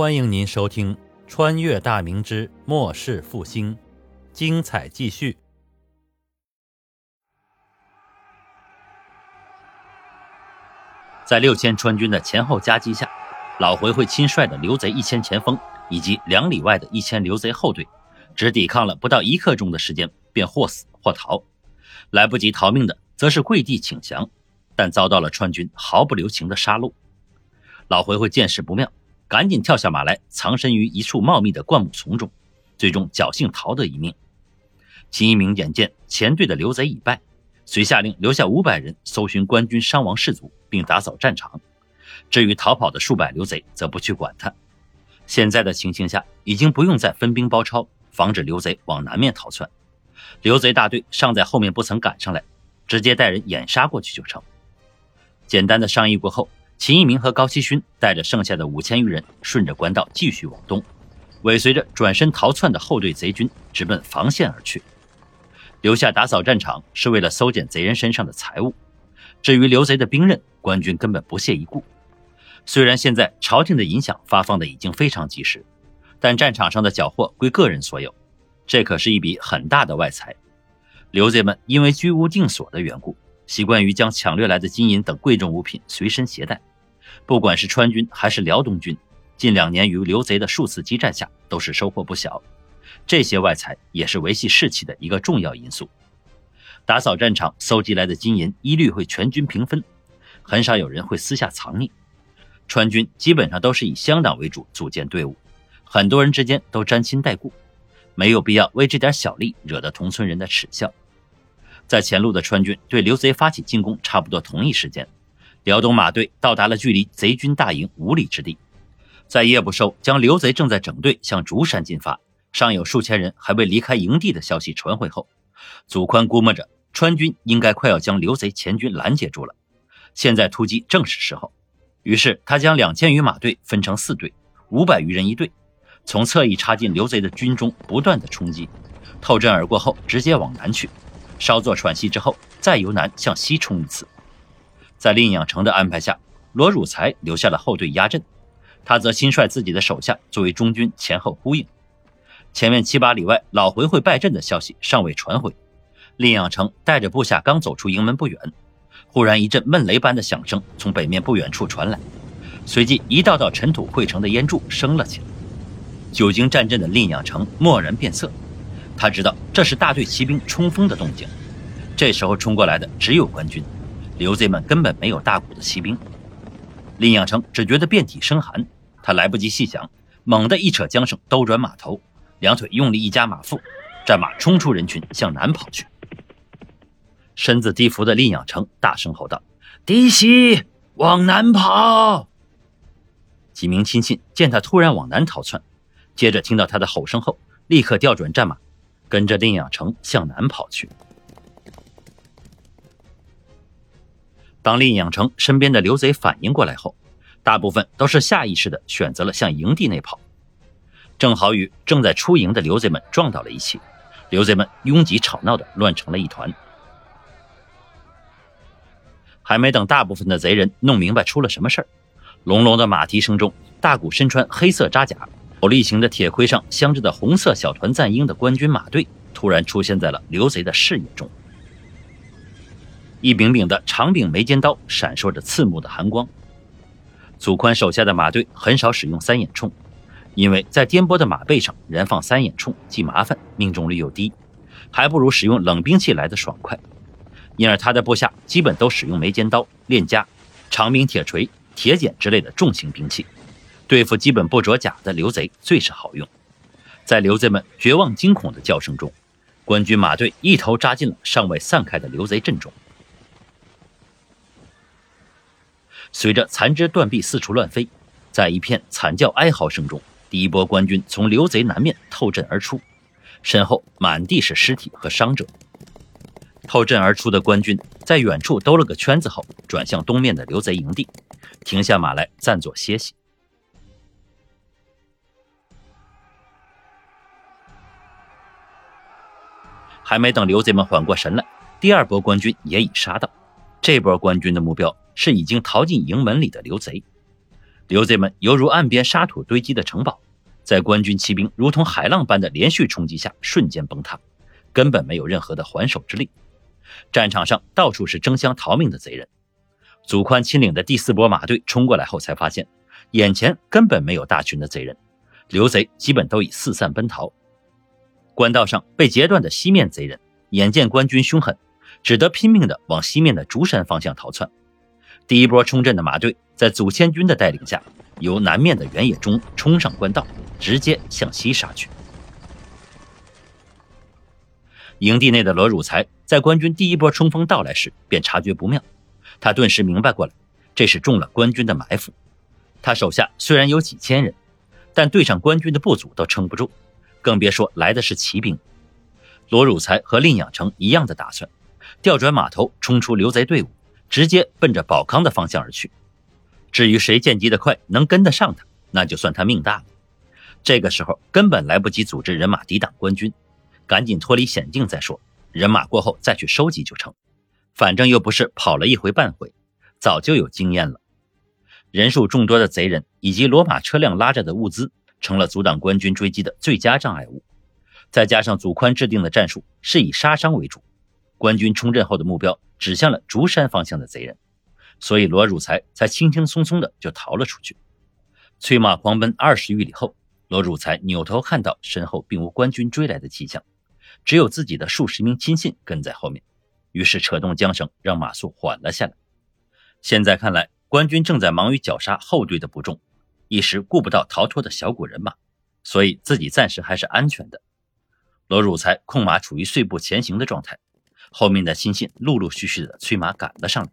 欢迎您收听《穿越大明之末世复兴》，精彩继续。在六千川军的前后夹击下，老回回亲率的刘贼一千前锋以及两里外的一千刘贼后队，只抵抗了不到一刻钟的时间，便或死或逃。来不及逃命的，则是跪地请降，但遭到了川军毫不留情的杀戮。老回回见势不妙，赶紧跳下马来，藏身于一处茂密的灌木丛中，最终侥幸逃得一命。秦一鸣眼见前队的刘贼已败，遂下令留下五百人搜寻官军伤亡士卒，并打扫战场。至于逃跑的数百刘贼，则不去管他。现在的情形下，已经不用再分兵包抄，防止刘贼往南面逃窜。刘贼大队尚在后面，不曾赶上来，直接带人掩杀过去就成。简单的商议过后。秦一鸣和高希勋带着剩下的五千余人，顺着官道继续往东，尾随着转身逃窜的后队贼军，直奔防线而去。留下打扫战场是为了搜捡贼人身上的财物，至于刘贼的兵刃，官军根本不屑一顾。虽然现在朝廷的银饷发放的已经非常及时，但战场上的缴获归个人所有，这可是一笔很大的外财。刘贼们因为居无定所的缘故，习惯于将抢掠来的金银等贵重物品随身携带。不管是川军还是辽东军，近两年与刘贼的数次激战下，都是收获不小。这些外财也是维系士气的一个重要因素。打扫战场搜集来的金银，一律会全军平分，很少有人会私下藏匿。川军基本上都是以乡党为主组建队伍，很多人之间都沾亲带故，没有必要为这点小利惹得同村人的耻笑。在前路的川军对刘贼发起进攻，差不多同一时间。辽东马队到达了距离贼军大营五里之地，在叶不寿将刘贼正在整队向竹山进发，尚有数千人还未离开营地的消息传回后，祖宽估摸着川军应该快要将刘贼前军拦截住了，现在突击正是时候。于是他将两千余马队分成四队，五百余人一队，从侧翼插进刘贼的军中，不断的冲击，透阵而过后直接往南去，稍作喘息之后，再由南向西冲一次。在令养成的安排下，罗汝才留下了后队压阵，他则亲率自己的手下作为中军前后呼应。前面七八里外老回回败阵的消息尚未传回，令养成带着部下刚走出营门不远，忽然一阵闷雷般的响声从北面不远处传来，随即一道道尘土汇成的烟柱升了起来。久经战阵的令养成蓦然变色，他知道这是大队骑兵冲锋的动静，这时候冲过来的只有官军。刘贼们根本没有大股的骑兵，林养成只觉得遍体生寒，他来不及细想，猛地一扯缰绳，兜转马头，两腿用力一夹马腹，战马冲出人群，向南跑去。身子低伏的林养成大声吼道：“嫡喜，往南跑！”几名亲信见他突然往南逃窜，接着听到他的吼声后，立刻调转战马，跟着林养成向南跑去。当令养成身边的刘贼反应过来后，大部分都是下意识的选择了向营地内跑，正好与正在出营的刘贼们撞到了一起，刘贼们拥挤吵闹的乱成了一团。还没等大部分的贼人弄明白出了什么事儿，隆隆的马蹄声中，大股身穿黑色扎甲、斗笠形的铁盔上镶着的红色小团赞鹰的官军马队突然出现在了刘贼的视野中。一柄柄的长柄眉尖刀闪烁着刺目的寒光。祖宽手下的马队很少使用三眼冲，因为在颠簸的马背上燃放三眼冲既麻烦，命中率又低，还不如使用冷兵器来的爽快。因而他的部下基本都使用眉尖刀、链枷、长柄铁锤、铁剪之类的重型兵器，对付基本不着甲的刘贼最是好用。在刘贼们绝望惊恐的叫声中，官军马队一头扎进了尚未散开的刘贼阵中。随着残肢断臂四处乱飞，在一片惨叫哀嚎声中，第一波官军从刘贼南面透阵而出，身后满地是尸体和伤者。透阵而出的官军在远处兜了个圈子后，转向东面的刘贼营地，停下马来暂作歇息。还没等刘贼们缓过神来，第二波官军也已杀到。这波官军的目标。是已经逃进营门里的刘贼，刘贼们犹如岸边沙土堆积的城堡，在官军骑兵如同海浪般的连续冲击下，瞬间崩塌，根本没有任何的还手之力。战场上到处是争相逃命的贼人。祖宽亲领的第四波马队冲过来后，才发现眼前根本没有大群的贼人，刘贼基本都已四散奔逃。官道上被截断的西面贼人，眼见官军凶狠，只得拼命的往西面的竹山方向逃窜。第一波冲阵的马队，在祖千军的带领下，由南面的原野中冲上官道，直接向西杀去。营地内的罗汝才在官军第一波冲锋到来时，便察觉不妙。他顿时明白过来，这是中了官军的埋伏。他手下虽然有几千人，但对上官军的部族都撑不住，更别说来的是骑兵。罗汝才和令养成一样的打算，调转马头冲出刘贼队伍，直接奔着保康的方向而去。至于谁见机的快，能跟得上他，那就算他命大了。这个时候根本来不及组织人马抵挡官军，赶紧脱离险境再说。人马过后再去收集就成。反正又不是跑了一回半回，早就有经验了。人数众多的贼人以及骡马车辆拉着的物资，成了阻挡官军追击的最佳障碍物。再加上祖宽制定的战术是以杀伤为主，官军冲阵后的目标指向了竹山方向的贼人，所以罗汝才才轻轻松松的就逃了出去。催马狂奔二十余里后，罗汝才扭头看到身后并无官军追来的迹象，只有自己的数十名亲信跟在后面。于是扯动缰绳，让马速缓了下来。现在看来，官军正在忙于绞杀后队的部众，一时顾不到逃脱的小股人马，所以自己暂时还是安全的。罗汝才控马处于碎步前行的状态，后面的亲信陆陆续续的催马赶了上来。